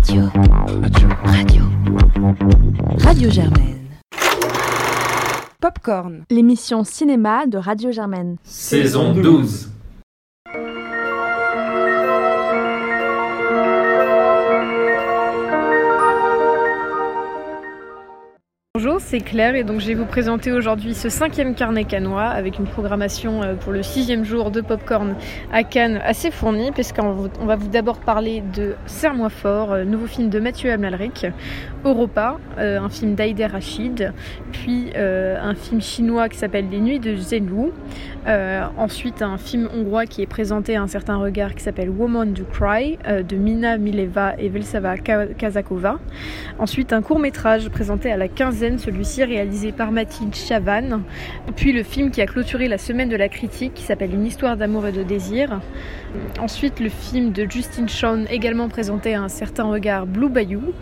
Radio. Radio. Radio. Radio Germaine. Popcorn, l'émission cinéma de Radio Germaine. Saison 12. Bonjour, c'est Claire et donc je vais vous présenter aujourd'hui ce cinquième carnet canois avec une programmation euh, pour le sixième jour de Popcorn à Cannes assez fournie puisqu'on on va vous d'abord parler de Serre-moi fort, euh, nouveau film de Mathieu Amalric, Europa, euh, un film d'Aïder Rachid, puis un film chinois qui s'appelle Les Nuits de Zhenwu, ensuite un film hongrois qui est présenté à un certain regard qui s'appelle Woman Do Cry de Mina Mileva et Velsava Kazakova, ensuite un court métrage présenté à la 15 celui-ci réalisé par Mathilde Chavannes. Puis le film qui a clôturé la semaine de la critique qui s'appelle Une histoire d'amour et de désir. Ensuite le film de Justin Shawn également présenté à un certain regard Blue Bayou.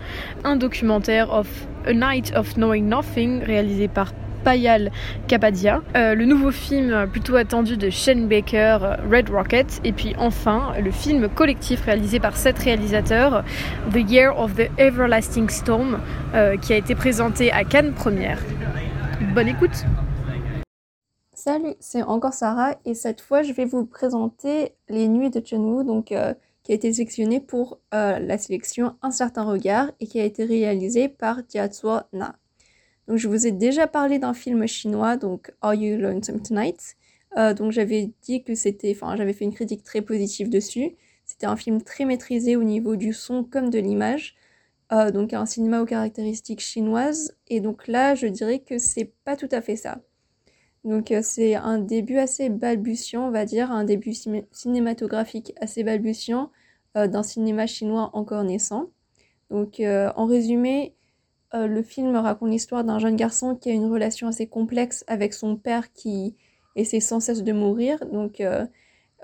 Un documentaire of A Night of Knowing Nothing réalisé par Payal Kapadia, euh, le nouveau film plutôt attendu de Shane Baker, Red Rocket, et puis enfin le film collectif réalisé par sept réalisateurs, The Year of the Everlasting Storm, euh, qui a été présenté à Cannes Première. Bonne écoute Salut, c'est encore Sarah et cette fois je vais vous présenter Les Nuits de Chun donc euh, qui a été sélectionné pour la sélection Un certain regard et qui a été réalisé par Jiazhuo Na. Donc, je vous ai déjà parlé d'un film chinois, donc Are You Lonesome Tonight euh, Donc, j'avais dit que c'était, enfin, j'avais fait une critique très positive dessus. C'était un film très maîtrisé au niveau du son comme de l'image. Euh, donc, un cinéma aux caractéristiques chinoises. Et donc là, je dirais que c'est pas tout à fait ça. Donc, euh, c'est un début assez balbutiant, on va dire, un début cinématographique assez balbutiant d'un cinéma chinois encore naissant. Donc, en résumé, euh, le film raconte l'histoire d'un jeune garçon qui a une relation assez complexe avec son père qui essaie sans cesse de mourir. Donc, euh,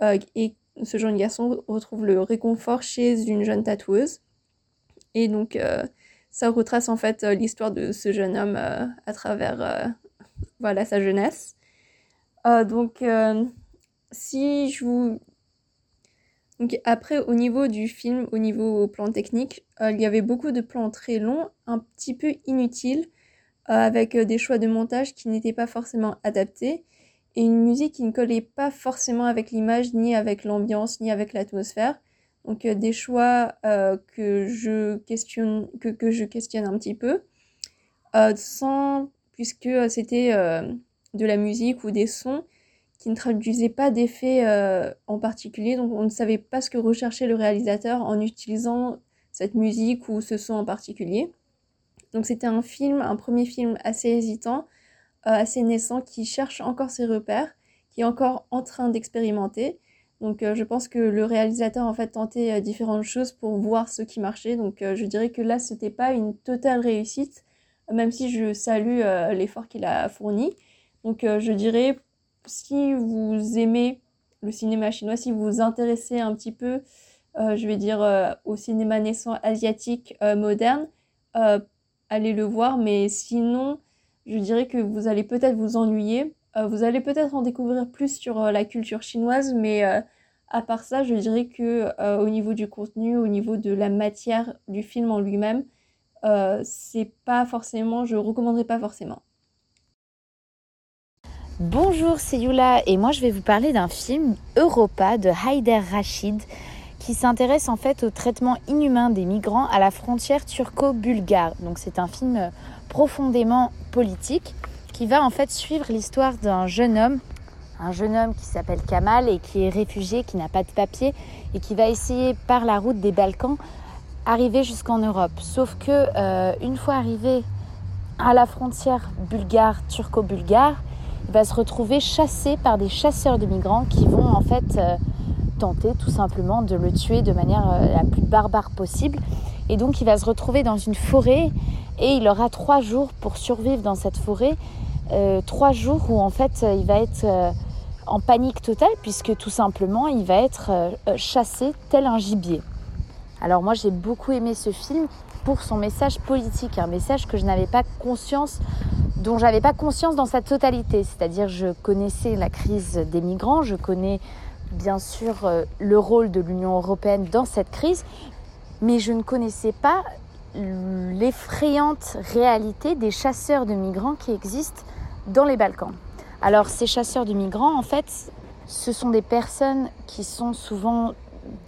euh, et ce jeune garçon retrouve le réconfort chez une jeune tatoueuse. Et donc, ça retrace en fait l'histoire de ce jeune homme à travers voilà, sa jeunesse. donc, si je vous donc après, au niveau du film, au niveau plan technique, euh, il y avait beaucoup de plans très longs, un petit peu inutiles, euh, avec euh, des choix de montage qui n'étaient pas forcément adaptés, et une musique qui ne collait pas forcément avec l'image, ni avec l'ambiance, ni avec l'atmosphère. Donc des choix que, je questionne, que, que, je questionne un petit peu, puisque c'était de la musique ou des sons qui ne traduisait pas d'effet euh, en particulier, donc on ne savait pas ce que recherchait le réalisateur en utilisant cette musique ou ce son en particulier. Donc c'était un film, un premier film assez hésitant, euh, assez naissant, qui cherche encore ses repères, qui est encore en train d'expérimenter. Donc euh, je pense que le réalisateur en fait tentait différentes choses pour voir ce qui marchait. Donc je dirais que là c'était pas une totale réussite, même si je salue l'effort qu'il a fourni. Donc je dirais si vous aimez le cinéma chinois, si vous vous intéressez un petit peu, euh, je vais dire, euh, au cinéma naissant asiatique euh, moderne, allez le voir. Mais sinon, je dirais que vous allez peut-être vous ennuyer. vous allez peut-être en découvrir plus sur la culture chinoise, mais à part ça, je dirais que au niveau du contenu, au niveau de la matière du film en lui-même, c'est pas forcément, je recommanderais pas forcément. Bonjour, c'est Yula et moi je vais vous parler d'un film Europa de Haider Rachid qui s'intéresse en fait au traitement inhumain des migrants à la frontière turco-bulgare. Donc c'est un film profondément politique qui va en fait suivre l'histoire d'un jeune homme, un jeune homme qui s'appelle Kamal et qui est réfugié, qui n'a pas de papier et qui va essayer par la route des Balkans arriver jusqu'en Europe. Sauf que euh, une fois arrivé à la frontière bulgare turco-bulgare, va se retrouver chassé par des chasseurs de migrants qui vont en fait euh, tenter tout simplement de le tuer de manière euh, la plus barbare possible. Et donc il va se retrouver dans une forêt et il aura trois jours pour survivre dans cette forêt. Euh, trois jours où en fait il va être en panique totale puisque tout simplement il va être chassé tel un gibier. Alors moi j'ai beaucoup aimé ce film pour son message politique, un message que je n'avais pas conscience dont j'avais pas conscience dans sa totalité. C'est-à-dire, je connaissais la crise des migrants, je connais bien sûr euh, le rôle de l'Union européenne dans cette crise, mais je ne connaissais pas l'effrayante réalité des chasseurs de migrants qui existent dans les Balkans. Alors ces chasseurs de migrants, en fait, ce sont des personnes qui sont souvent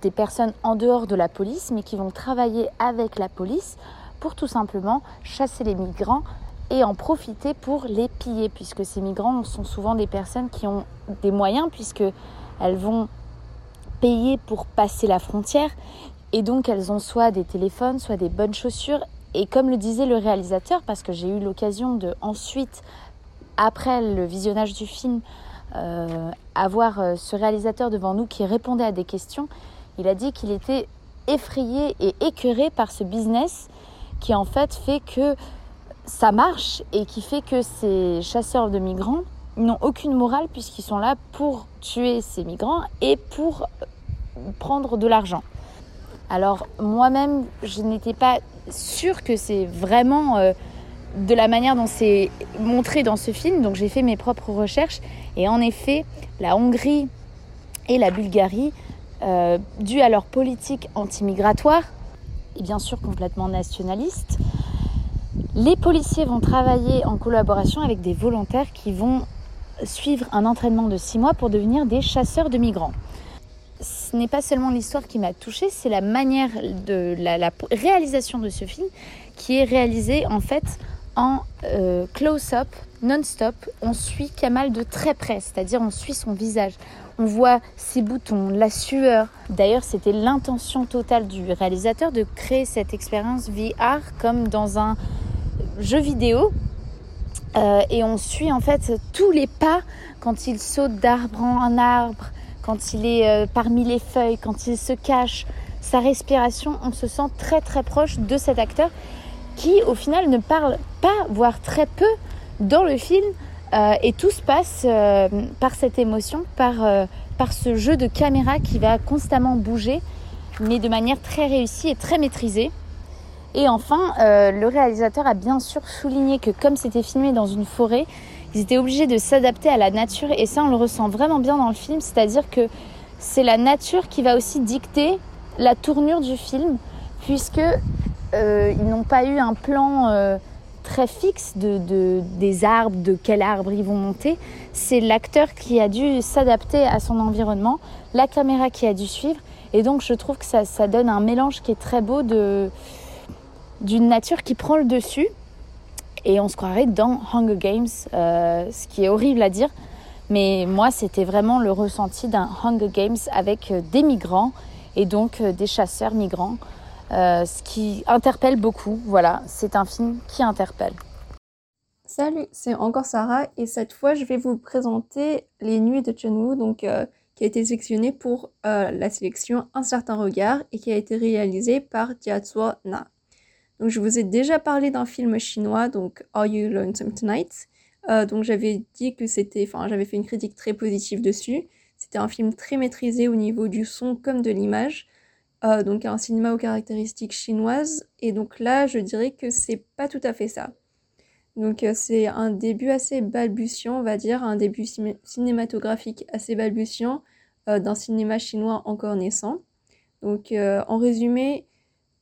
des personnes en dehors de la police, mais qui vont travailler avec la police pour tout simplement chasser les migrants et en profiter pour les piller, puisque ces migrants sont souvent des personnes qui ont des moyens, puisque elles vont payer pour passer la frontière, et donc elles ont soit des téléphones, soit des bonnes chaussures. Et comme le disait le réalisateur, parce que j'ai eu l'occasion de ensuite, après le visionnage du film, euh, avoir euh, ce réalisateur devant nous qui répondait à des questions, il a dit qu'il était effrayé et écœuré par ce business qui en fait fait que ça marche et qui fait que ces chasseurs de migrants n'ont aucune morale puisqu'ils sont là pour tuer ces migrants et pour prendre de l'argent. Alors moi-même, je n'étais pas sûre que c'est vraiment euh, de la manière dont c'est montré dans ce film, donc j'ai fait mes propres recherches et en effet, la Hongrie et la Bulgarie, euh, dû à leur politique anti-migratoire et bien sûr complètement nationaliste, les policiers vont travailler en collaboration avec des volontaires qui vont suivre un entraînement de six mois pour devenir des chasseurs de migrants. Ce n'est pas seulement l'histoire qui m'a touchée, c'est la manière de la, réalisation de ce film qui est réalisée en fait en euh, close-up, non-stop. On suit Kamal de très près, c'est-à-dire on suit son visage. On voit ses boutons, la sueur. D'ailleurs, c'était l'intention totale du réalisateur de créer cette expérience VR comme dans un jeu vidéo. Euh, et on suit en fait tous les pas quand il saute d'arbre en arbre, quand il est euh, parmi les feuilles, quand il se cache, sa respiration. On se sent très très proche de cet acteur qui au final ne parle pas, voire très peu dans le film. Euh, et tout se passe par cette émotion, par, par ce jeu de caméra qui va constamment bouger, mais de manière très réussie et très maîtrisée. Et enfin, euh, le réalisateur a bien sûr souligné que comme c'était filmé dans une forêt, ils étaient obligés de s'adapter à la nature et ça on le ressent vraiment bien dans le film, c'est-à-dire que c'est la nature qui va aussi dicter la tournure du film puisque euh, ils n'ont pas eu un plan euh, très fixe de, des arbres, de quel arbre ils vont monter. C'est l'acteur qui a dû s'adapter à son environnement, la caméra qui a dû suivre et donc je trouve que ça, donne un mélange qui est très beau d'une nature qui prend le dessus. Et on se croirait dans Hunger Games, euh, ce qui est horrible à dire. Mais moi, c'était vraiment le ressenti d'un Hunger Games avec des migrants et donc des chasseurs migrants. Ce qui interpelle beaucoup. Voilà, c'est un film qui interpelle. Salut, c'est encore Sarah et cette fois je vais vous présenter Les Nuits de Chun donc qui a été sélectionné pour la sélection Un certain regard et qui a été réalisé par Jiazhuo Na. Donc, je vous ai déjà parlé d'un film chinois, donc Are You Lonesome Tonight? Euh, Donc, j'avais dit que c'était, enfin, j'avais fait une critique très positive dessus. C'était un film très maîtrisé au niveau du son comme de l'image. Euh, donc, un cinéma aux caractéristiques chinoises. Et donc là, je dirais que c'est pas tout à fait ça. Donc, euh, c'est un début assez balbutiant, on va dire, un début cinématographique assez balbutiant d'un cinéma chinois encore naissant. Donc, en résumé,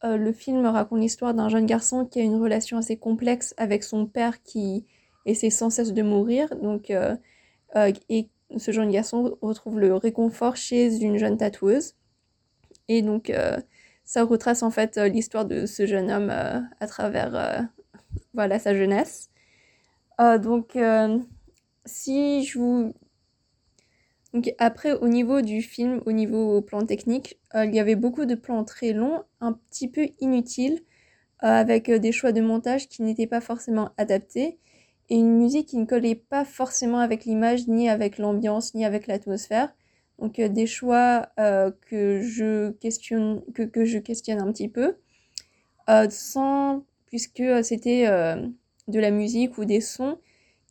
euh, le film raconte l'histoire d'un jeune garçon qui a une relation assez complexe avec son père qui essaie sans cesse de mourir. Donc, euh, euh, et ce jeune garçon retrouve le réconfort chez une jeune tatoueuse. Et donc, ça retrace en fait l'histoire de ce jeune homme à travers voilà, sa jeunesse. donc, si je vous donc après, au niveau du film, au niveau plan technique, euh, il y avait beaucoup de plans très longs, un petit peu inutiles, euh, avec euh, des choix de montage qui n'étaient pas forcément adaptés, et une musique qui ne collait pas forcément avec l'image, ni avec l'ambiance, ni avec l'atmosphère. Donc des choix que, je questionne, que, que, je questionne un petit peu, sans, puisque c'était de la musique ou des sons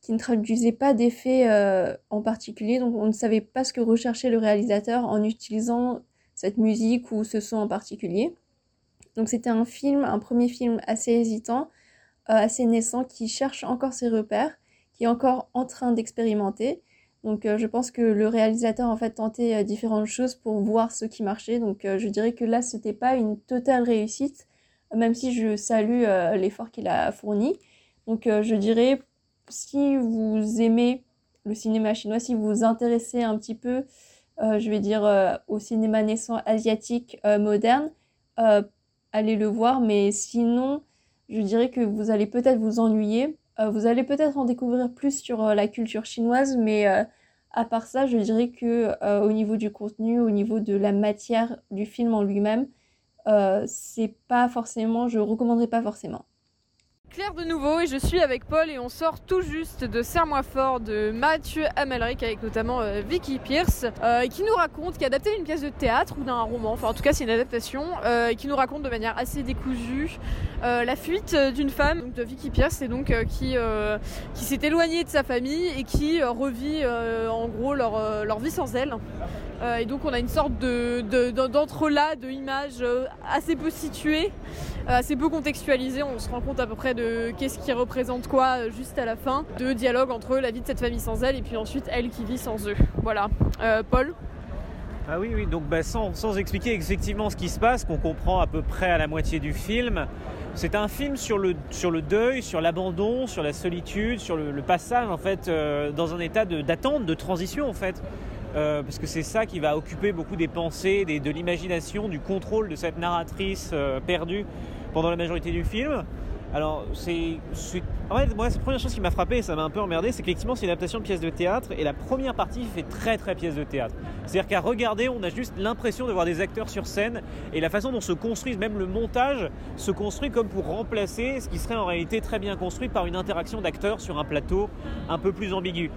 qui ne traduisait pas d'effet euh, en particulier, donc on ne savait pas ce que recherchait le réalisateur en utilisant cette musique ou ce son en particulier. Donc c'était un film, un premier film assez hésitant, euh, assez naissant, qui cherche encore ses repères, qui est encore en train d'expérimenter. Donc je pense que le réalisateur en fait tentait différentes choses pour voir ce qui marchait. Donc je dirais que là c'était pas une totale réussite, même si je salue l'effort qu'il a fourni. Donc je dirais si vous aimez le cinéma chinois, si vous vous intéressez un petit peu, je vais dire, au cinéma naissant asiatique moderne, allez le voir. Mais sinon, je dirais que vous allez peut-être vous ennuyer. Euh, vous allez peut-être en découvrir plus sur euh, la culture chinoise, mais euh, à part ça, je dirais que au niveau du contenu, au niveau de la matière du film en lui-même, c'est pas forcément, je recommanderais pas forcément. Claire de nouveau et je suis avec Paul et on sort tout juste de Serre-moi fort de Mathieu Amalric avec notamment euh, Vicky Pierce euh, qui nous raconte, qui a adapté une pièce de théâtre ou d'un roman, enfin en tout cas c'est une adaptation, euh, et qui nous raconte de manière assez décousue la fuite d'une femme, de Vicky Pierce, et donc qui, qui s'est éloignée de sa famille et qui revit en gros leur, leur vie sans elle. et donc on a une sorte de, d'entrelac de, images assez peu situées, assez peu contextualisées, on se rend compte à peu près de qu'est-ce qui représente quoi euh, juste à la fin, de dialogue entre la vie de cette famille sans elle et puis ensuite elle qui vit sans eux. Voilà. Euh, Paul ah oui, oui, donc bah, sans, sans, expliquer effectivement ce qui se passe, qu'on comprend à peu près à la moitié du film, c'est un film sur le, sur le deuil, sur l'abandon, sur la solitude, sur le, passage en fait euh, dans un état d'attente, de, transition en fait. parce que c'est ça qui va occuper beaucoup des pensées, des, de l'imagination, du contrôle de cette narratrice perdue pendant la majorité du film. Alors, c'est. En fait, moi, la première chose qui m'a frappé et ça m'a un peu emmerdé, c'est qu'effectivement, c'est une adaptation de pièce de théâtre et la première partie fait très très pièce de théâtre. C'est-à-dire qu'à regarder, on a juste l'impression de voir des acteurs sur scène et la façon dont se construisent, même le montage, se construit comme pour remplacer ce qui serait en réalité très bien construit par une interaction d'acteurs sur un plateau un peu plus ambigu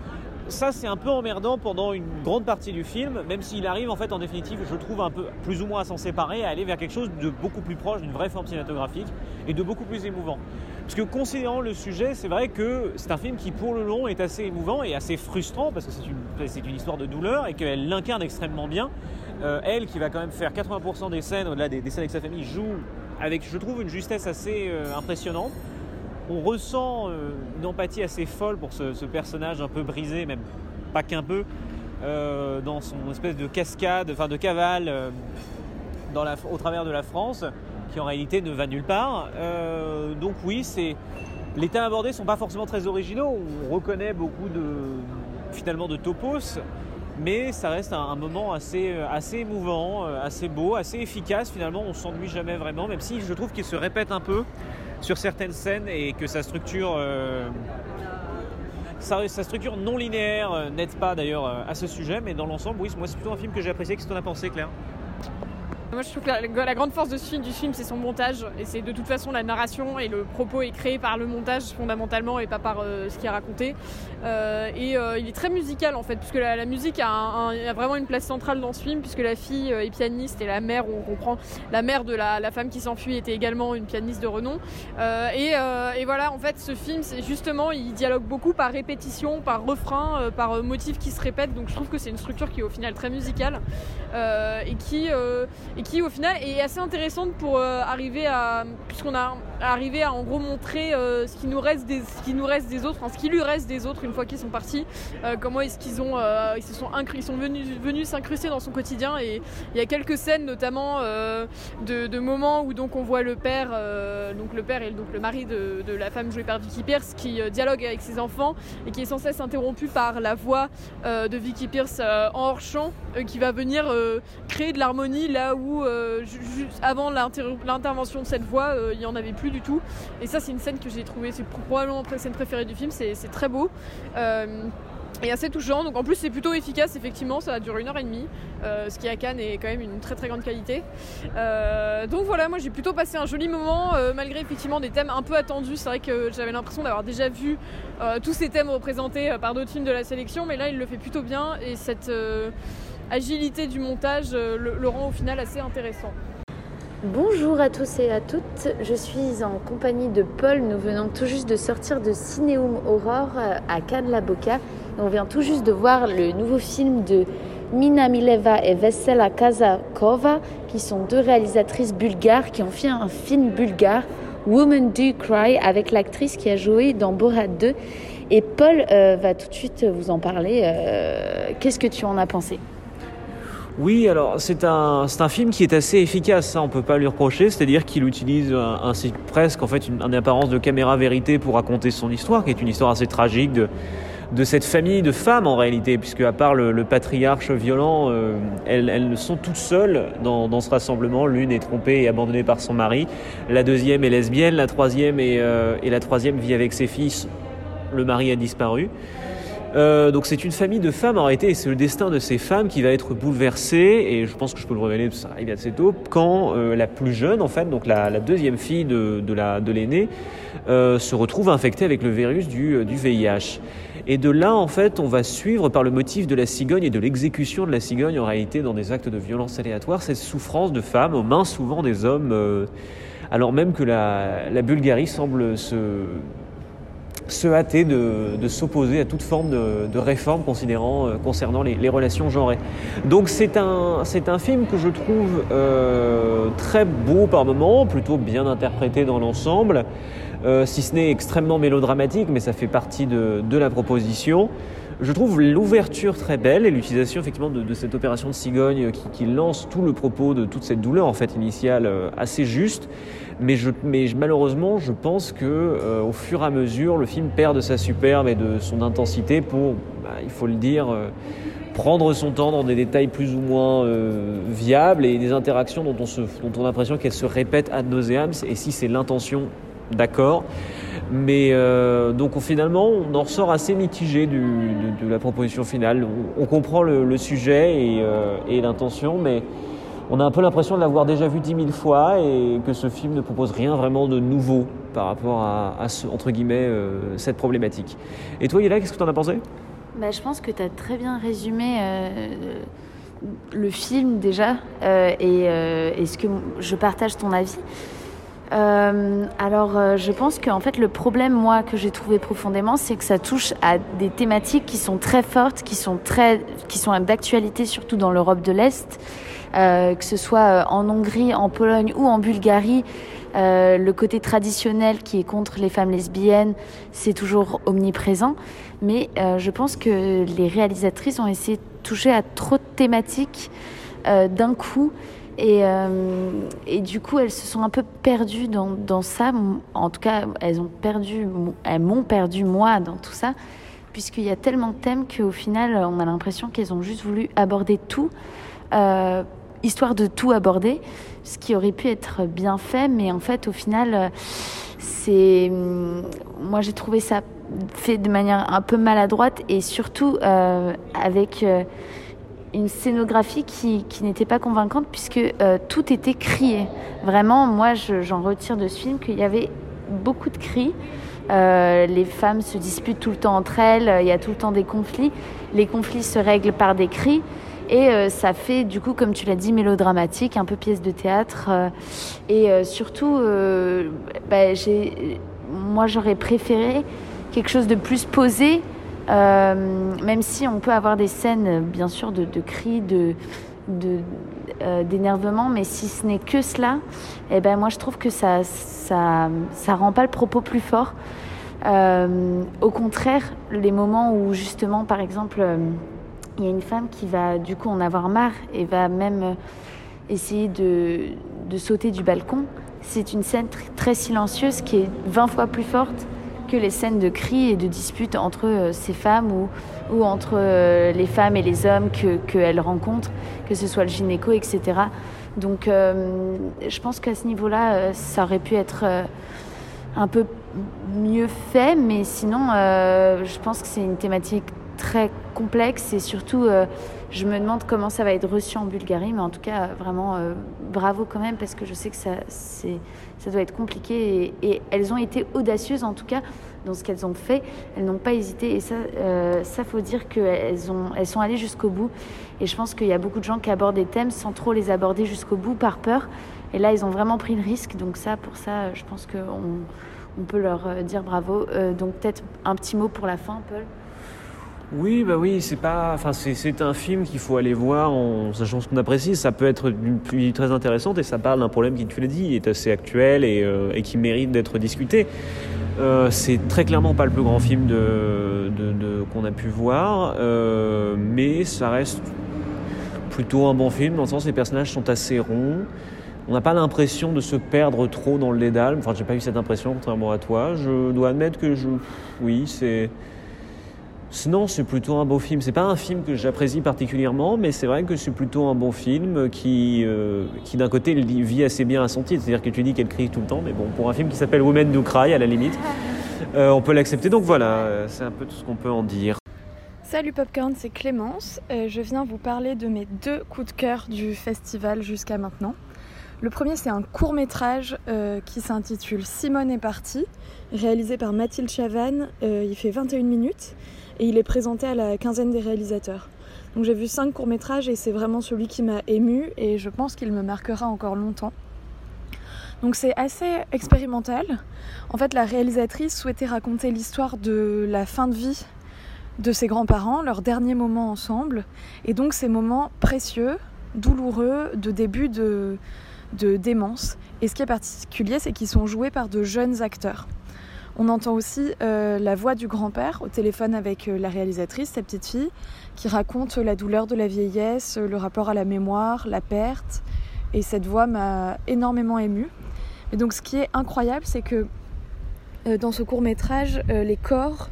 ça c'est un peu emmerdant pendant une grande partie du film, même s'il arrive en fait en définitive, je trouve un peu plus ou moins à s'en séparer, à aller vers quelque chose de beaucoup plus proche d'une vraie forme cinématographique et de beaucoup plus émouvant. Parce que considérant le sujet, c'est vrai que c'est un film qui pour le long est assez émouvant et assez frustrant parce que c'est une, une histoire de douleur et qu'elle l'incarne extrêmement bien. Euh, elle qui va quand même faire 80% des scènes, au-delà des, scènes avec sa famille, joue avec, je trouve, une justesse assez euh, impressionnante on ressent euh, une empathie assez folle pour ce, personnage un peu brisé, même pas qu'un peu, euh, dans son espèce de cascade, enfin de cavale euh, au travers de la France, qui en réalité ne va nulle part. donc oui, c'est les thèmes abordés sont pas forcément très originaux. On reconnaît beaucoup de finalement de topos, mais ça reste un, moment assez, assez émouvant, assez beau, assez efficace. Finalement, on s'ennuie jamais vraiment, même si je trouve qu'il se répète un peu sur certaines scènes et que sa structure, euh, sa, structure non linéaire euh, n'aide pas d'ailleurs euh, à ce sujet, mais dans l'ensemble, oui, moi c'est plutôt un film que j'ai apprécié. Qu'est-ce que tu en as pensé, Claire? Moi, je trouve que la, grande force de ce film, du film, c'est son montage. Et c'est de toute façon la narration et le propos est créé par le montage fondamentalement et pas par euh, ce qui est raconté. Euh, et euh, il est très musical en fait, puisque la, musique a, vraiment une place centrale dans ce film, puisque la fille est pianiste et la mère, on comprend, la mère de la, femme qui s'enfuit était également une pianiste de renom. Et, voilà, en fait, ce film, c'est justement, il dialogue beaucoup par répétition, par refrain, par motifs qui se répètent. Donc je trouve que c'est une structure qui est au final très musicale et qui au final est assez intéressante pour euh, arriver à puisqu'on a arrivé à en gros montrer euh, ce qui nous reste ce qui nous reste des autres, ce qui lui reste des autres une fois qu'ils sont partis, euh, comment est-ce qu'ils ont ils se sont ils sont venus venus s'incruster dans son quotidien. Et il y a quelques scènes notamment de, moments où donc on voit le père donc le père et donc le mari de, de la femme jouée par Vicky Pierce qui dialogue avec ses enfants et qui est sans cesse interrompu par la voix de Vicky Pierce en hors champ qui va venir créer de l'harmonie là où euh, avant l'intervention de cette voix, euh, il n'y en avait plus du tout. Et ça, c'est une scène que j'ai trouvée, c'est probablement ma scène préférée du film, c'est très beau. Euh, et assez touchant, donc en plus c'est plutôt efficace effectivement, ça dure une heure et demie, ce qui à Cannes est quand même une très très grande qualité. donc voilà, moi j'ai plutôt passé un joli moment, malgré effectivement des thèmes un peu attendus, c'est vrai que j'avais l'impression d'avoir déjà vu tous ces thèmes représentés par d'autres films de la sélection, mais là il le fait plutôt bien et cette agilité du montage euh, le, rend au final assez intéressant. Bonjour à tous et à toutes, je suis en compagnie de Paul, nous venons tout juste de sortir de Cinéum Aurore euh, à Cannes-la-Boca. On vient tout juste de voir le nouveau film de Mina Mileva et Vesela Kazakova, qui sont deux réalisatrices bulgares qui ont fait un film bulgare, Woman Do Cry, avec l'actrice qui a joué dans Borat 2 Et Paul euh, va tout de suite vous en parler. Qu'est-ce que tu en as pensé? Oui, alors c'est un, c'est un film qui est assez efficace, ça on peut pas lui reprocher, c'est-à-dire qu'il utilise un, un- presque en fait une, apparence de caméra vérité pour raconter son histoire, qui est une histoire assez tragique de, de cette famille de femmes en réalité, puisque à part le, le patriarche violent, euh, elles, elles sont toutes seules dans, dans ce rassemblement. L'une est trompée et abandonnée par son mari, la deuxième est lesbienne, la troisième est, euh, et la troisième vit avec ses fils. Le mari a disparu. Euh, donc c'est une famille de femmes. En réalité et c'est le destin de ces femmes qui va être bouleversé et je pense que je peux le révéler ça arrive assez tôt quand euh, la plus jeune en fait donc la, deuxième fille de, de la l'aînée euh, se retrouve infectée avec le virus du, du VIH et de là en fait on va suivre par le motif de la cigogne et de l'exécution de la cigogne en réalité dans des actes de violence aléatoires cette souffrance de femmes aux mains souvent des hommes alors même que la Bulgarie semble se se hâter de, de s'opposer à toute forme de, de réforme considérant, euh, concernant les, les relations genrées. Donc c'est un, c'est un film que je trouve euh, très beau par moments, plutôt bien interprété dans l'ensemble, euh, si ce n'est extrêmement mélodramatique, mais ça fait partie de, de la proposition. Je trouve l'ouverture très belle et l'utilisation effectivement de, cette opération de cigogne qui, lance tout le propos de toute cette douleur en fait initiale euh, assez juste. Mais, je, mais malheureusement, je pense que euh, au fur et à mesure, le film perd de sa superbe et de son intensité pour, bah, il faut le dire, euh, prendre son temps dans des détails plus ou moins viables et des interactions dont on, se, dont on a l'impression qu'elles se répètent ad nauseam. Et si c'est l'intention, d'accord. Mais euh, donc on- finalement, on en ressort assez mitigé de, la proposition finale. On, comprend le, sujet et, euh, et l'intention, mais on a un peu l'impression de l'avoir déjà vu dix mille fois et que ce film ne propose rien vraiment de nouveau par rapport à, entre guillemets, euh, cette problématique. Et toi, Yela, qu'est-ce que tu en as pensé? Bah, je pense que tu as très bien résumé le film déjà et est-ce que je partage ton avis Euh, alors euh, je pense qu'en fait le problème moi que j'ai trouvé profondément c'est que ça touche à des thématiques qui sont très fortes qui sont très qui sont d'actualité surtout dans l'Europe de l'Est euh, que ce soit en Hongrie en Pologne ou en Bulgarie le côté traditionnel qui est contre les femmes lesbiennes c'est toujours omniprésent mais je pense que les réalisatrices ont essayé de toucher à trop de thématiques d'un coup. Et, euh, et du coup, elles se sont un peu perdues dans, dans ça. En tout cas, elles ont perdu, elles m'ont perdu moi dans tout ça, puisqu'il y a tellement de thèmes qu'au final, on a l'impression qu'elles ont juste voulu aborder tout, euh, histoire de tout aborder, ce qui aurait pu être bien fait, mais en fait, au final, c'est, moi, j'ai trouvé ça fait de manière un peu maladroite. Et surtout euh, avec une scénographie qui, n'était pas convaincante puisque euh, tout était crié. Vraiment, moi, je- j'en retire de ce film qu'il y avait beaucoup de cris. Euh, les femmes se disputent tout le temps entre elles, il y a tout le temps des conflits. Les conflits se règlent par des cris. Et euh, ça fait, du coup, comme tu l'as dit, mélodramatique, un peu pièce de théâtre. et surtout, bah, moi, j'aurais préféré quelque chose de plus posé, euh, même si on peut avoir des scènes, bien sûr, de, cris, de, euh, d'énervement, mais si ce n'est que cela, eh ben moi je trouve que ça, ça, ça rend pas le propos plus fort. Euh, au contraire, les moments où justement, par exemple, il y a une femme qui va du coup en avoir marre et va même essayer de, de sauter du balcon, c'est une scène tr- très silencieuse qui est 20 fois plus forte que les scènes de cris et de disputes entre euh, ces femmes ou, ou entre euh, les femmes et les hommes que- qu'elles rencontrent, que ce soit le gynéco, etc. Donc euh, je pense qu'à ce niveau-là, ça aurait pu être un peu mieux fait, mais sinon, je pense que c'est une thématique très complexe et surtout, euh, je me demande comment ça va être reçu en Bulgarie, mais en tout cas, vraiment, euh, bravo quand même, parce que je sais que ça, ça doit être compliqué et, elles ont été audacieuses en tout cas dans ce qu'elles ont fait. Elles n'ont pas hésité et ça, euh, ça faut dire qu'elles elles sont allées jusqu'au bout. Et je pense qu'il y a beaucoup de gens qui abordent des thèmes sans trop les aborder jusqu'au bout par peur. Et là, ils ont vraiment pris le risque. Donc ça, pour ça, je pense qu'on on peut leur euh, dire bravo. Donc peut-être un petit mot pour la fin, Paul. Oui, bah oui, c'est pas, enfin c'est, c'est un film qu'il faut aller voir en sachant ce qu'on apprécie. Ça peut être une pluie très intéressante et ça parle d'un problème qui, tu l'as dit, est assez actuel et, euh, et qui mérite d'être discuté. Euh, c'est très clairement pas le plus grand film de, de- de- qu'on a pu voir, euh, mais ça reste plutôt un bon film dans le sens où les personnages sont assez ronds. On n'a pas l'impression de se perdre trop dans le dédale. Enfin, j'ai pas eu cette impression, contrairement à toi. Je dois admettre que je, oui, c'est. Sinon, c'est plutôt un beau film. C'est pas un film que j'apprécie particulièrement, mais c'est vrai que c'est plutôt un bon film qui, euh, qui d'un côté vit assez bien à son titre. C'est-à-dire que tu dis qu'elle crie tout le temps, mais bon, pour un film qui s'appelle Women Do Cry, à la limite, euh, on peut l'accepter. Donc voilà, c'est un peu tout ce qu'on peut en dire. Salut Popcorn, c'est Clémence. Euh, je viens vous parler de mes deux coups de cœur du festival jusqu'à maintenant. Le premier, c'est un court métrage qui s'intitule Simone est partie, réalisé par Mathilde Chavannes. Euh, il fait 21 minutes et il est présenté à la quinzaine des réalisateurs. J'ai vu cinq courts métrages et c'est vraiment celui qui m'a ému et je pense qu'il me marquera encore longtemps. Donc c'est assez expérimental. En fait, la réalisatrice souhaitait raconter l'histoire de la fin de vie de ses grands-parents, leurs derniers moments ensemble, et donc ces moments précieux, douloureux, de début de, de démence. Et ce qui est particulier, c'est qu'ils sont joués par de jeunes acteurs. On entend aussi euh, la voix du grand-père au téléphone avec euh, la réalisatrice, sa petite fille, qui raconte la douleur de la vieillesse, le rapport à la mémoire, la perte. Et cette voix m'a énormément émue. Et donc ce qui est incroyable, c'est que euh, dans ce court métrage, les corps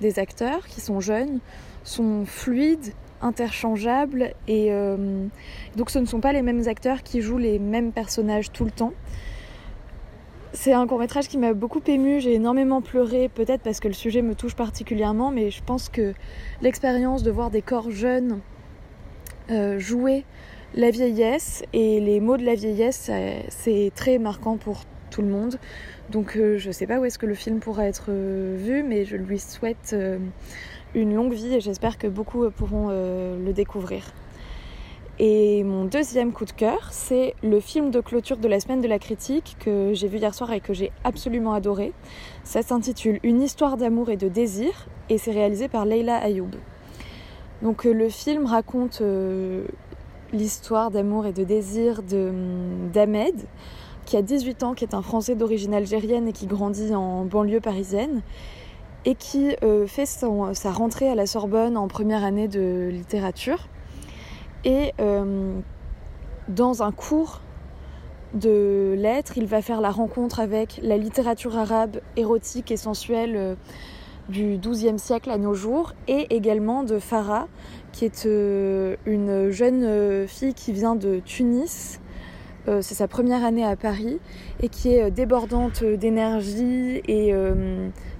des acteurs qui sont jeunes sont fluides, interchangeables et euh, donc ce ne sont pas les mêmes acteurs qui jouent les mêmes personnages tout le temps. C'est un court métrage qui m'a beaucoup ému, j'ai énormément pleuré, peut-être parce que le sujet me touche particulièrement, mais je pense que l'expérience de voir des corps jeunes euh, jouer la vieillesse et les mots de la vieillesse, c'est très marquant pour tout le monde. Donc euh, je sais pas où est-ce que le film pourra être euh, vu, mais je lui souhaite euh, une longue vie et j'espère que beaucoup pourront le découvrir. Et mon deuxième coup de cœur, c'est le film de clôture de la semaine de la critique que j'ai vu hier soir et que j'ai absolument adoré. Ça s'intitule Une histoire d'amour et de désir et c'est réalisé par Leila Ayoub. Donc euh, le film raconte euh, l'histoire d'amour et de désir de, d'Ahmed, qui a 18 ans, qui est un Français d'origine algérienne et qui grandit en banlieue parisienne, et qui euh, fait sa rentrée à la Sorbonne en première année de littérature. Et euh, dans un cours de lettres, il va faire la rencontre avec la littérature arabe érotique et sensuelle euh, du XIIe siècle à nos jours, et également de Farah, qui est euh, une jeune fille qui vient de Tunis. C'est sa première année à Paris et qui est débordante d'énergie et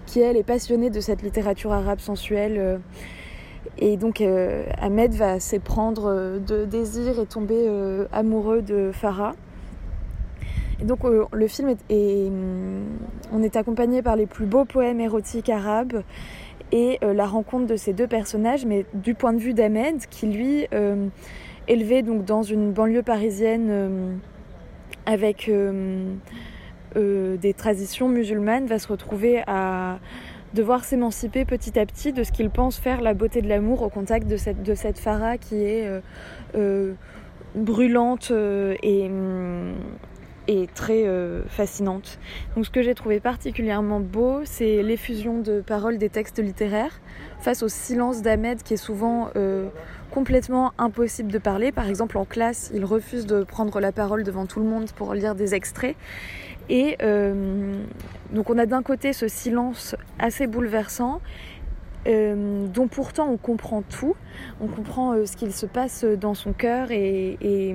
qui elle est passionnée de cette littérature arabe sensuelle. Et donc euh, Ahmed va s'éprendre euh, de désir et tomber euh, amoureux de Farah. Et donc le film est, est, hum, on est accompagné par les plus beaux poèmes érotiques arabes et la rencontre de ces deux personnages, mais du point de vue d'Ahmed, qui lui, élevé donc dans une banlieue parisienne avec des traditions musulmanes, va se retrouver à devoir s'émanciper petit à petit de ce qu'il pense faire la beauté de l'amour au contact de cette, de cette Farah qui est euh, euh, brûlante euh, et, hum, et très fascinante. Donc ce que j'ai trouvé particulièrement beau, c'est l'effusion de paroles des textes littéraires face au silence d'Ahmed qui est souvent complètement impossible de parler. Par exemple en classe, il refuse de prendre la parole devant tout le monde pour lire des extraits. Et euh, donc on a d'un côté ce silence assez bouleversant euh, dont pourtant on comprend tout. On comprend euh, ce qu'il se passe dans son cœur et,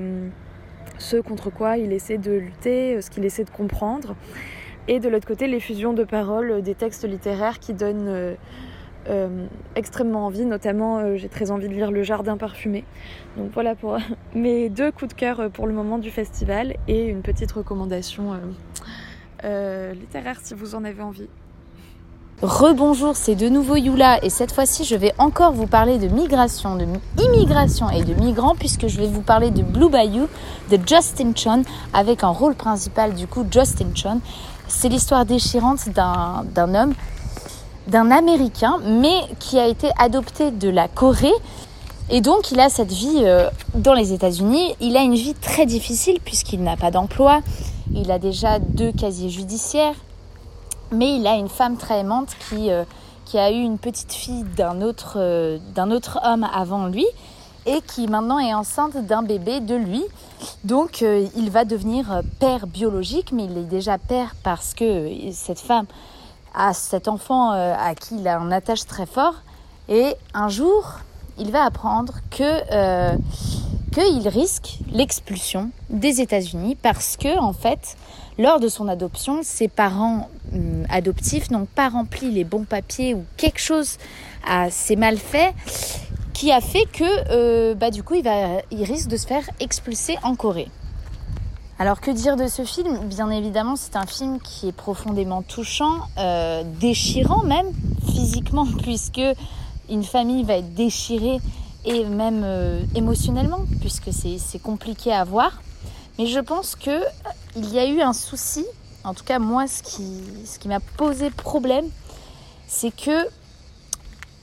ce contre quoi il essaie de lutter, ce qu'il essaie de comprendre. Et de l'autre côté, l'effusion de paroles des textes littéraires qui donnent extrêmement envie. Notamment, j'ai très envie de lire Le Jardin parfumé. Donc voilà pour mes deux coups de cœur pour le moment du festival et une petite recommandation euh, littéraire si vous en avez envie. Rebonjour, c'est de nouveau Yula et cette fois-ci je vais encore vous parler de migration, de mi- immigration et de migrants puisque je vais vous parler de Blue Bayou de Justin Chon avec un rôle principal du coup Justin Chon. C'est l'histoire déchirante d'un d'un homme, d'un Américain mais qui a été adopté de la Corée et donc il a cette vie euh, dans les États-Unis. Il a une vie très difficile puisqu'il n'a pas d'emploi, il a déjà deux casiers judiciaires Mais il a une femme très aimante qui, euh, qui a eu une petite fille d'un autre, euh, autre homme avant lui et qui maintenant est enceinte d'un bébé de lui. Donc euh, il va devenir père biologique, mais il est déjà père parce que cette femme a cet enfant à qui il a un attache très fort. Et un jour, il va apprendre que qu'il risque l'expulsion des États-Unis parce que en fait, lors de son adoption, ses parents hum, adoptifs n'ont pas rempli les bons papiers ou quelque chose s'est mal fait qui a fait que euh, bah, du coup il, va, il risque de se faire expulser en Corée. Alors que dire de ce film? Bien évidemment c'est un film qui est profondément touchant, euh, déchirant même physiquement puisque une famille va être déchirée et même euh, émotionnellement puisque c'est compliqué à voir. Mais je pense que il y a eu un souci, en tout cas moi ce qui, ce qui m'a posé problème, c'est que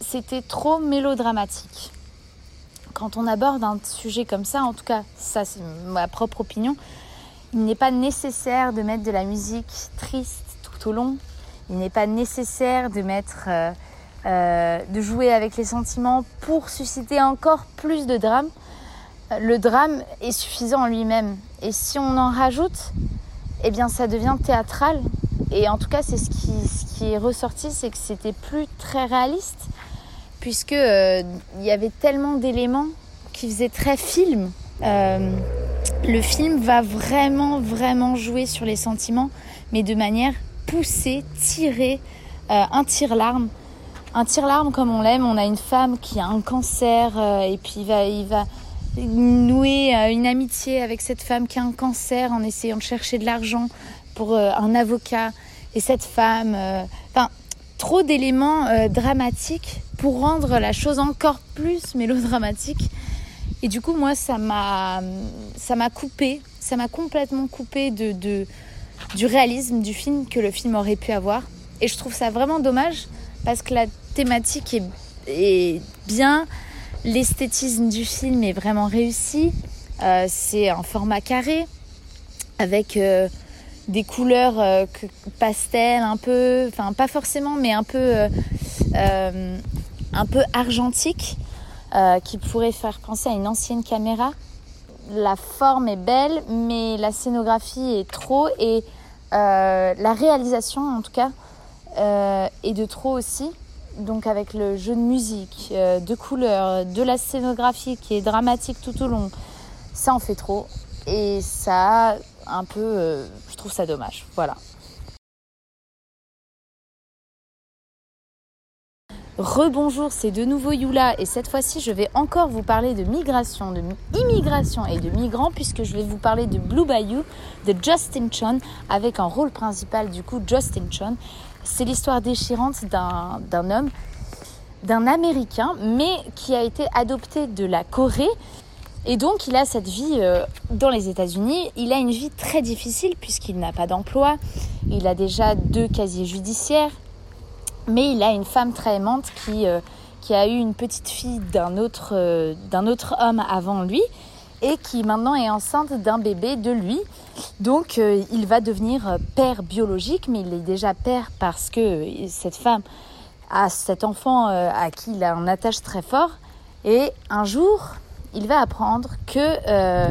c'était trop mélodramatique. Quand on aborde un sujet comme ça, en tout cas ça c'est ma propre opinion, il n'est pas nécessaire de mettre de la musique triste tout au long. Il n'est pas nécessaire de mettre, euh, euh, de jouer avec les sentiments pour susciter encore plus de drame. Le drame est suffisant en lui-même. Et si on en rajoute, eh bien ça devient théâtral. Et en tout cas, c'est ce qui, est ressorti, c'est que c'était plus très réaliste, puisque euh, y avait tellement d'éléments qui faisaient très film. Euh, le film va vraiment, vraiment jouer sur les sentiments, mais de manière poussée, tirée, euh, un tire-larme. Un tire-larme comme on l'aime, on a une femme qui a un cancer et puis il va, va, nouer euh, une amitié avec cette femme qui a un cancer en essayant de chercher de l'argent pour euh, un avocat et cette femme. Euh, enfin, trop d'éléments dramatiques pour rendre la chose encore plus mélodramatique. Et du coup, moi, ça m'a, ça m'a coupé, ça m'a complètement coupé de, du réalisme du film que le film aurait pu avoir. Et je trouve ça vraiment dommage parce que la thématique est, bien, L'esthétisme du film est vraiment réussi. Euh, c'est un format carré avec euh, des couleurs euh, pastel un peu, enfin pas forcément, mais un peu, un peu argentique qui pourrait faire penser à une ancienne caméra. La forme est belle, mais la scénographie est trop et la réalisation en tout cas est de trop aussi donc avec le jeu de musique, euh, de couleurs, de la scénographie qui est dramatique tout au long, ça en fait trop. Et ça, un peu, euh, je trouve ça dommage. Voilà. Rebonjour, c'est de nouveau Yula et cette fois-ci je vais encore vous parler de migration, de immigration et de migrants puisque je vais vous parler de Blue Bayou de Justin Chon avec un rôle principal du coup Justin Chon c'est l'histoire déchirante d'un homme, d'un Américain, mais qui a été adopté de la Corée. Et donc il a cette vie euh, dans les États-Unis. Il a une vie très difficile puisqu'il n'a pas d'emploi. Il a déjà deux casiers judiciaires. Mais il a une femme très aimante qui, euh, qui a eu une petite fille d'un autre, euh, d'un autre homme avant lui et qui maintenant est enceinte d'un bébé de lui. Donc euh, il va devenir euh, père biologique, mais il est déjà père parce que cette femme a cet enfant euh, à qui il a un attache très fort. Et un jour, il va apprendre que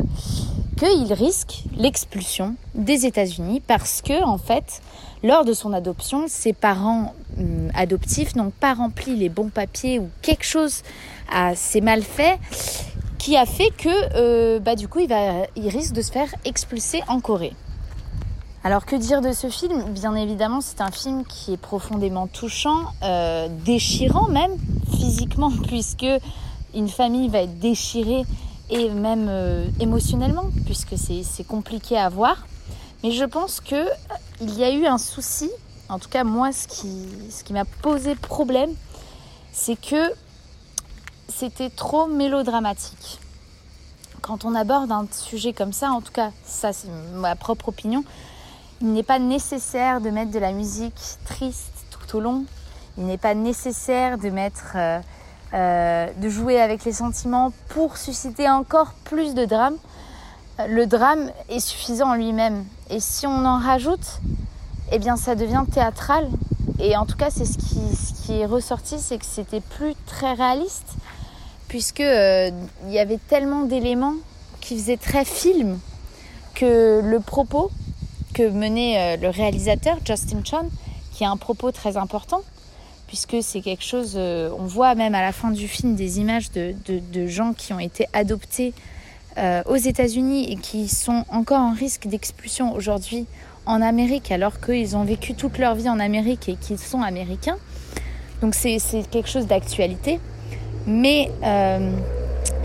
qu'il risque l'expulsion des États-Unis parce que en fait, lors de son adoption, ses parents hum, adoptifs n'ont pas rempli les bons papiers ou quelque chose s'est mal fait qui a fait que euh, bah, du coup il, va, il risque de se faire expulser en Corée. Alors que dire de ce film? Bien évidemment c'est un film qui est profondément touchant, euh, déchirant même physiquement puisque une famille va être déchirée et même euh, émotionnellement puisque c'est compliqué à voir. Mais je pense que il y a eu un souci, en tout cas moi ce qui, ce qui m'a posé problème, c'est que c'était trop mélodramatique. Quand on aborde un sujet comme ça, en tout cas, ça c'est ma propre opinion, il n'est pas nécessaire de mettre de la musique triste tout au long. Il n'est pas nécessaire de mettre, euh, euh, de jouer avec les sentiments pour susciter encore plus de drame. Le drame est suffisant en lui-même. Et si on en rajoute, eh bien ça devient théâtral. Et en tout cas, c'est ce qui est ressorti, c'est que c'était plus très réaliste, puisque euh, y avait tellement d'éléments qui faisaient très film que le propos que menait euh, le réalisateur Justin Chon, qui a un propos très important, puisque c'est quelque chose, euh, on voit même à la fin du film des images de, de- gens qui ont été adoptés aux États-Unis et qui sont encore en risque d'expulsion aujourd'hui en Amérique, alors qu'ils ont vécu toute leur vie en Amérique et qu'ils sont américains. Donc c'est quelque chose d'actualité. Mais euh,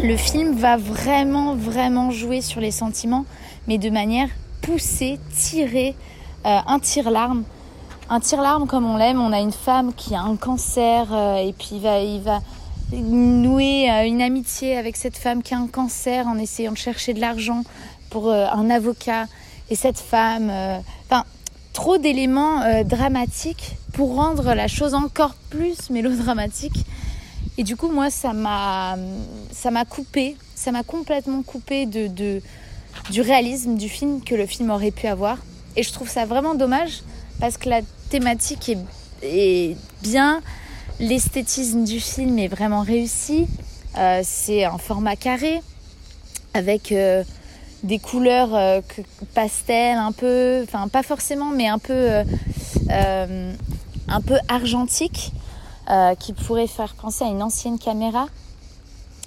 le film va vraiment, vraiment jouer sur les sentiments, mais de manière poussée, tirée, euh, un tire-larme. Un tire-larme comme on l'aime. On a une femme qui a un cancer euh, et puis il va, il va nouer une amitié avec cette femme qui a un cancer en essayant de chercher de l'argent pour un avocat. Et cette femme, enfin, trop d'éléments dramatiques pour rendre la chose encore plus mélodramatique. Et du coup, moi, ça m'a, ça m'a coupé, ça m'a complètement coupé de, de, du réalisme du film que le film aurait pu avoir. Et je trouve ça vraiment dommage parce que la thématique est, est bien, l'esthétisme du film est vraiment réussi. Euh, c'est un format carré avec euh, des couleurs euh, pastel un peu, enfin pas forcément, mais un peu, euh, un peu argentique, euh, qui pourrait faire penser à une ancienne caméra.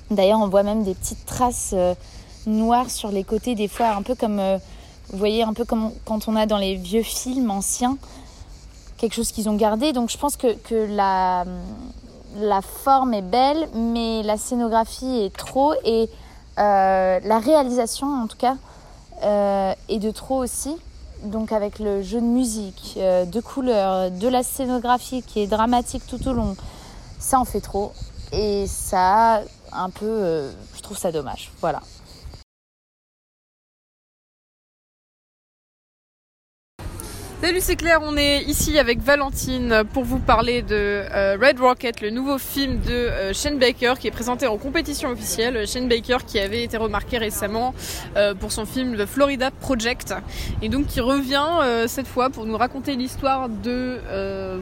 D'ailleurs, on voit même des petites traces euh, noires sur les côtés, des fois un peu comme, euh, vous voyez, un peu comme quand on a dans les vieux films anciens, quelque chose qu'ils ont gardé. Donc je pense que, que la, la forme est belle, mais la scénographie est trop et la réalisation, en tout cas, est de trop aussi. Donc avec le jeu de musique, euh, de couleurs, de la scénographie qui est dramatique tout au long, ça en fait trop. Et ça, un peu, euh, je trouve ça dommage. Voilà. Salut, c'est Claire. On est ici avec Valentine pour vous parler de euh, Red Rocket, le nouveau film de euh, Shane Baker qui est présenté en compétition officielle. Shane Baker qui avait été remarqué récemment euh, pour son film The Florida Project et donc qui revient euh, cette fois pour nous raconter l'histoire de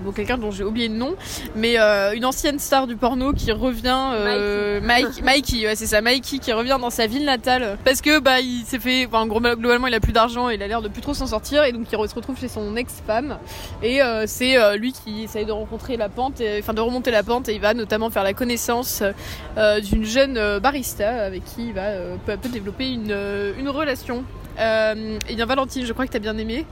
bon, quelqu'un dont j'ai oublié le nom, mais une ancienne star du porno qui revient, Mike, Mikey, ouais, c'est ça, Mikey qui revient dans sa ville natale parce que bah il s'est fait, enfin gros, globalement il a plus d'argent, il a l'air de plus trop s'en sortir et donc il se retrouve chez son ex-femme et euh, c'est euh, lui qui essaye de rencontrer la pente, enfin de remonter la pente et il va notamment faire la connaissance euh, d'une jeune barista avec qui il va peu à peu développer une, une relation. Et bien Valentine, je crois que t'as bien aimé.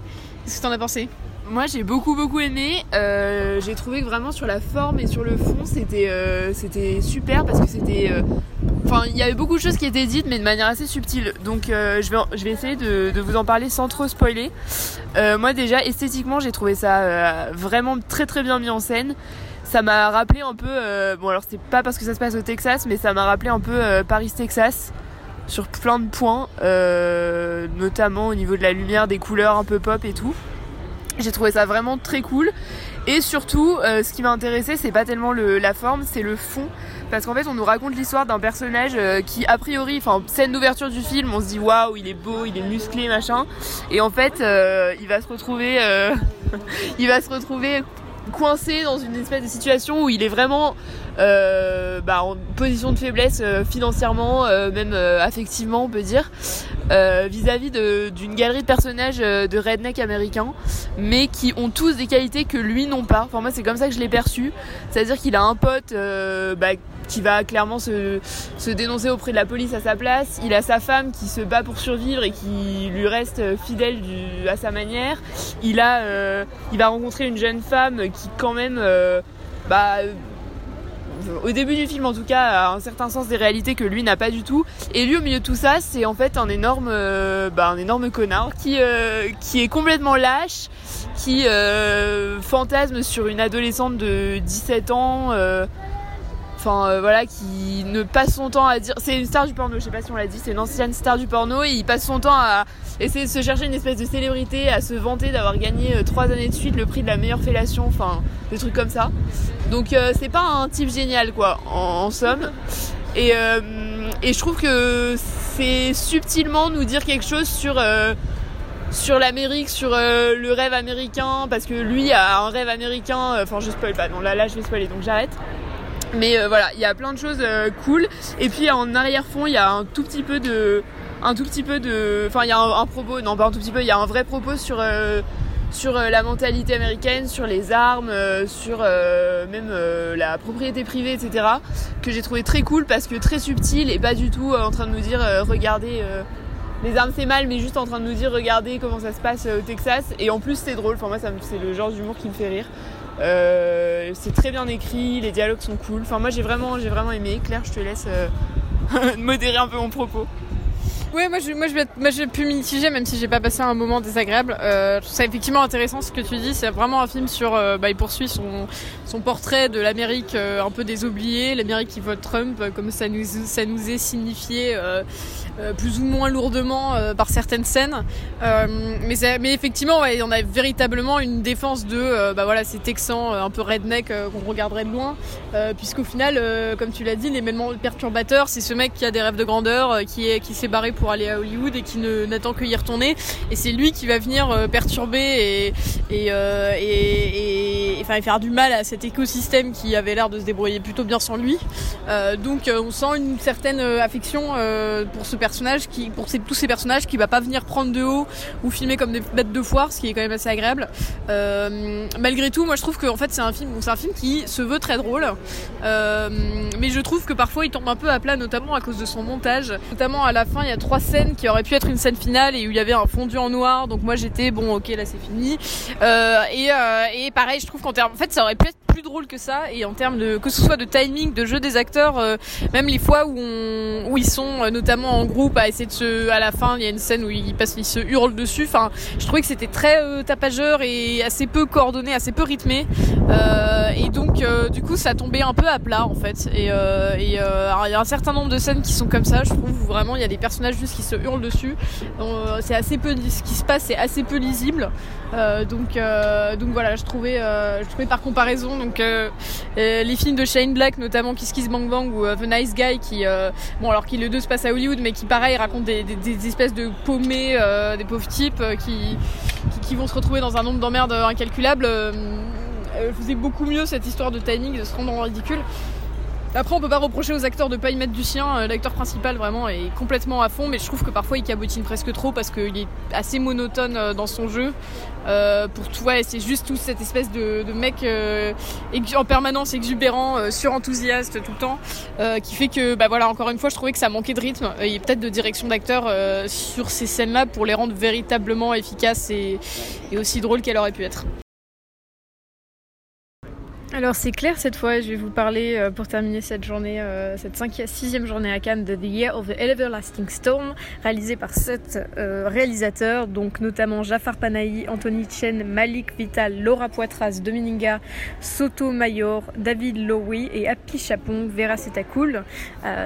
Qu'est-ce que t'en as pensé? Moi j'ai beaucoup beaucoup aimé. J'ai trouvé que vraiment sur la forme et sur le fond c'était super parce que c'était. Enfin il y avait beaucoup de choses qui étaient dites mais de manière assez subtile. Donc euh, je, vais, je vais essayer de, de vous en parler sans trop spoiler. Euh, moi déjà esthétiquement j'ai trouvé ça euh, vraiment très très bien mis en scène. Ça m'a rappelé un peu, euh, bon alors c'est pas parce que ça se passe au Texas, mais ça m'a rappelé un peu euh, Paris-Texas sur plein de points, euh, notamment au niveau de la lumière, des couleurs un peu pop et tout. J'ai trouvé ça vraiment très cool. Et surtout, euh, ce qui m'a intéressé, c'est pas tellement le, la forme, c'est le fond. Parce qu'en fait, on nous raconte l'histoire d'un personnage euh, qui, a priori, enfin, scène d'ouverture du film, on se dit waouh, il est beau, il est musclé, machin. Et en fait, euh, il va se retrouver, euh, il va se retrouver coincé dans une espèce de situation où il est vraiment bah, en position de faiblesse financièrement, même affectivement, on peut dire, vis-à-vis d'une galerie de personnages de redneck américains, mais qui ont tous des qualités que lui n'ont pas. Enfin, moi, c'est comme ça que je l'ai perçu. C'est-à-dire qu'il a un pote bah, qui va clairement se, se dénoncer auprès de la police à sa place. Il a sa femme qui se bat pour survivre et qui lui reste fidèle du- à sa manière. Il a, euh, il va rencontrer une jeune femme qui quand même, euh, bah, euh, au début du film en tout cas, a un certain sens des réalités que lui n'a pas du tout. Et lui au milieu de tout ça, c'est en fait un énorme, euh, bah, un énorme connard qui, euh, qui est complètement lâche, qui euh, fantasme sur une adolescente de 17 ans. Enfin euh, voilà, qui ne passe son temps à dire. C'est une star du porno, je sais pas si on l'a dit, c'est une ancienne star du porno et il passe son temps à essayer de se chercher une espèce de célébrité, à se vanter d'avoir gagné euh, trois années de suite le prix de la meilleure fellation, enfin des trucs comme ça. Donc euh, c'est pas un type génial quoi, en, somme. Et, je trouve que c'est subtilement nous dire quelque chose sur. sur l'Amérique, sur le rêve américain, parce que lui a un rêve américain. Enfin, je spoil pas. Non, là, là, je vais spoiler, donc j'arrête. Mais voilà, il y a plein de choses cool. Et puis en arrière-fond, il y a un tout petit peu de, un tout petit peu de, enfin, il y a un, propos, non pas un tout petit peu, il y a un vrai propos sur sur la mentalité américaine, sur les armes, sur même la propriété privée, etc. Que j'ai trouvé très cool parce que très subtil et pas du tout en train de nous dire regardez les armes c'est mal, mais juste en train de nous dire regardez comment ça se passe au Texas. Et en plus c'est drôle. Enfin moi c'est le genre d'humour qui me fait rire. C'est très bien écrit, les dialogues sont cool. Enfin moi j'ai vraiment j'ai vraiment aimé. Claire, je te laisse modérer un peu mon propos. Ouais, moi je, moi, je vais, moi, j'ai pu mitiger, même si j'ai pas passé un moment désagréable. Euh, je trouve ça effectivement intéressant ce que tu dis. C'est vraiment un film sur. Euh, bah, il poursuit son, son portrait de l'Amérique euh, un peu des oubliés, l'Amérique qui vote Trump, euh, comme ça nous, ça nous est signifié plus ou moins lourdement par certaines scènes. mais, mais effectivement, ouais, on a véritablement une défense de bah, voilà, ces Texans un peu redneck qu'on regarderait de loin. Puisqu'au final, comme tu l'as dit, l'élément perturbateur, c'est ce mec qui a des rêves de grandeur, qui, est, qui s'est barré pour aller à Hollywood et qui n'attend que y retourner. Et c'est lui qui va venir euh, perturber et, et, euh, faire du mal à cet écosystème qui avait l'air de se débrouiller plutôt bien sans lui. Euh, donc on sent une certaine affection pour ce qui, pour tous ces personnages, qui va pas venir prendre de haut ou filmer comme des bêtes de foire, ce qui est quand même assez agréable. malgré tout, moi je trouve que en fait c'est un film, c'est un film qui se veut très drôle, mais je trouve que parfois il tombe un peu à plat, notamment à cause de son montage. Notamment à la fin, il y a trois scènes qui auraient pu être une scène finale et où il y avait un fondu en noir. Donc moi j'étais bon, ok, là c'est fini. Euh, et, euh, et pareil, je trouve qu'en termes, en fait, ça aurait pu être plus drôle que ça. Et en termes de que ce soit de timing, de jeu des acteurs, euh, même les fois où on, où ils sont notamment en groupe à essayer de se, à la fin, il y a une scène où ils passent, ils se hurlent dessus. Enfin, je trouvais que c'était très tapageur et assez peu coordonné, assez peu rythmé. et donc du coup, ça tombait un peu à plat en fait. Et il y a un certain nombre de scènes qui sont comme ça. Je trouve vraiment il y a des personnages qui se hurlent dessus. Euh, c'est assez peu ce qui se passe, c'est assez peu lisible. Euh, donc, euh, donc voilà, je trouvais, je trouvais par comparaison donc les films de Shane Black, notamment Kiss Kiss Bang Bang ou The Nice Guy, qui bon alors qu'il le deux se passe à Hollywood, mais qui pareil raconte des, espèces de paumés, des pauvres types qui, qui, vont se retrouver dans un nombre d'emmerdes incalculable. faisait beaucoup mieux cette histoire de timing, de se rendre en ridicule. Après, on peut pas reprocher aux acteurs de pas y mettre du sien. Euh, l'acteur principal vraiment est complètement à fond, mais je trouve que parfois il cabotine presque trop parce qu'il est assez monotone euh, dans son jeu. Euh, pour tout, ouais, c'est juste toute cette espèce de, mec en permanence exubérant, surenthousiaste tout le temps, qui fait que, bah voilà, encore une fois, je trouvais que ça manquait de rythme et peut-être de direction d'acteur sur ces scènes-là pour les rendre véritablement efficaces et aussi drôles qu'elles auraient pu être. Alors c'est clair cette fois, je vais vous parler euh, pour terminer cette journée, euh, cette cinquième, sixième journée à Cannes de The Year of the Everlasting Storm, réalisée par sept euh, réalisateurs, donc notamment Jafar Panahi, Anthony Chen, Malik Vital, Laura Poitras, Domininga, Soto Mayor, David Lowy et Happy Chapon, Vera Setacool.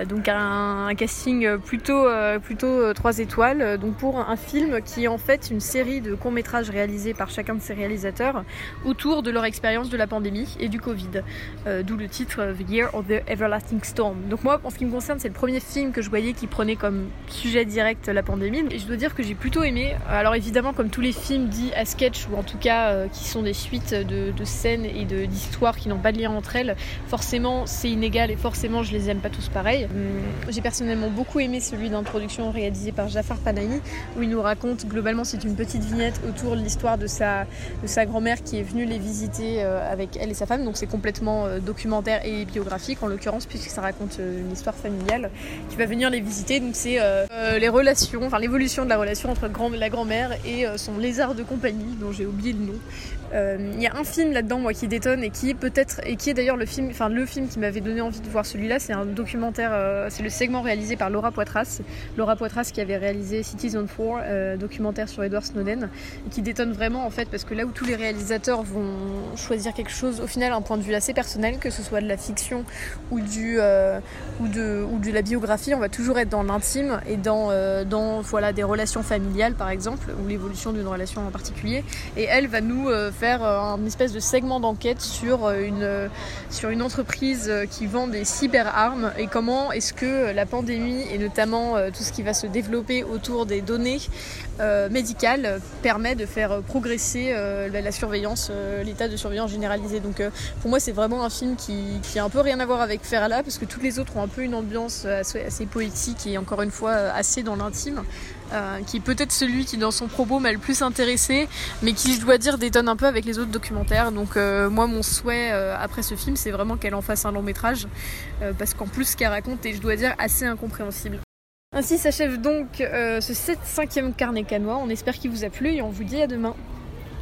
donc un, casting plutôt plutôt trois étoiles. Donc pour un film qui est en fait une série de courts métrages réalisés par chacun de ces réalisateurs autour de leur expérience de la pandémie Covid, euh, d'où le titre euh, The Year of the Everlasting Storm. Donc moi, en ce qui me concerne, c'est le premier film que je voyais qui prenait comme sujet direct la pandémie, et je dois dire que j'ai plutôt aimé. Alors évidemment, comme tous les films dits à sketch, ou en tout cas euh, qui sont des suites de, scènes et d'histoires qui n'ont pas de lien entre elles, forcément c'est inégal et forcément je les aime pas tous pareil. Hum, j'ai personnellement beaucoup aimé celui d'introduction réalisé par Jafar Panahi, où il nous raconte globalement c'est une petite vignette autour de l'histoire de sa, de sa grand-mère qui est venue les visiter avec elle et sa femme donc c'est complètement euh, documentaire et biographique en l'occurrence puisque ça raconte euh, une histoire familiale qui va venir les visiter. Donc c'est euh, les relations, enfin l'évolution de la relation entre la grand-mère et son lézard de compagnie dont j'ai oublié le nom. Il y a un film là-dedans moi qui détonne et qui est peut-être et qui est d'ailleurs le film, enfin le film qui m'avait donné envie de voir celui-là, c'est un documentaire, c'est le segment réalisé par Laura Poitras, Laura Poitras qui avait réalisé Citizen 4, euh, documentaire sur Edward Snowden, qui détonne vraiment en fait parce que là où tous les réalisateurs vont choisir quelque chose, au final un point de vue assez personnel, que ce soit de la fiction ou, du, ou, de, ou de la biographie. On va toujours être dans l'intime et dans, dans voilà, des relations familiales par exemple, ou l'évolution d'une relation en particulier. Et elle va nous faire un espèce de segment d'enquête sur une, sur une entreprise qui vend des cyberarmes et comment est-ce que la pandémie et notamment tout ce qui va se développer autour des données euh, médicales permet de faire progresser euh, la, surveillance, euh, l'état de surveillance généralisé. Donc pour moi c'est vraiment un film qui, qui a un peu rien à voir avec Ferrala parce que toutes les autres ont un peu une ambiance assez, poétique et encore une fois assez dans l'intime. qui est peut-être celui qui dans son propos m'a le plus intéressé, mais qui je dois dire détonne un peu avec les autres documentaires. Donc moi mon souhait après ce film c'est vraiment qu'elle en fasse un long métrage, parce qu'en plus ce qu'elle raconte est je dois dire assez incompréhensible. Ainsi s'achève donc euh, ce 5 e carnet canois. On espère qu'il vous a plu et on vous dit à demain.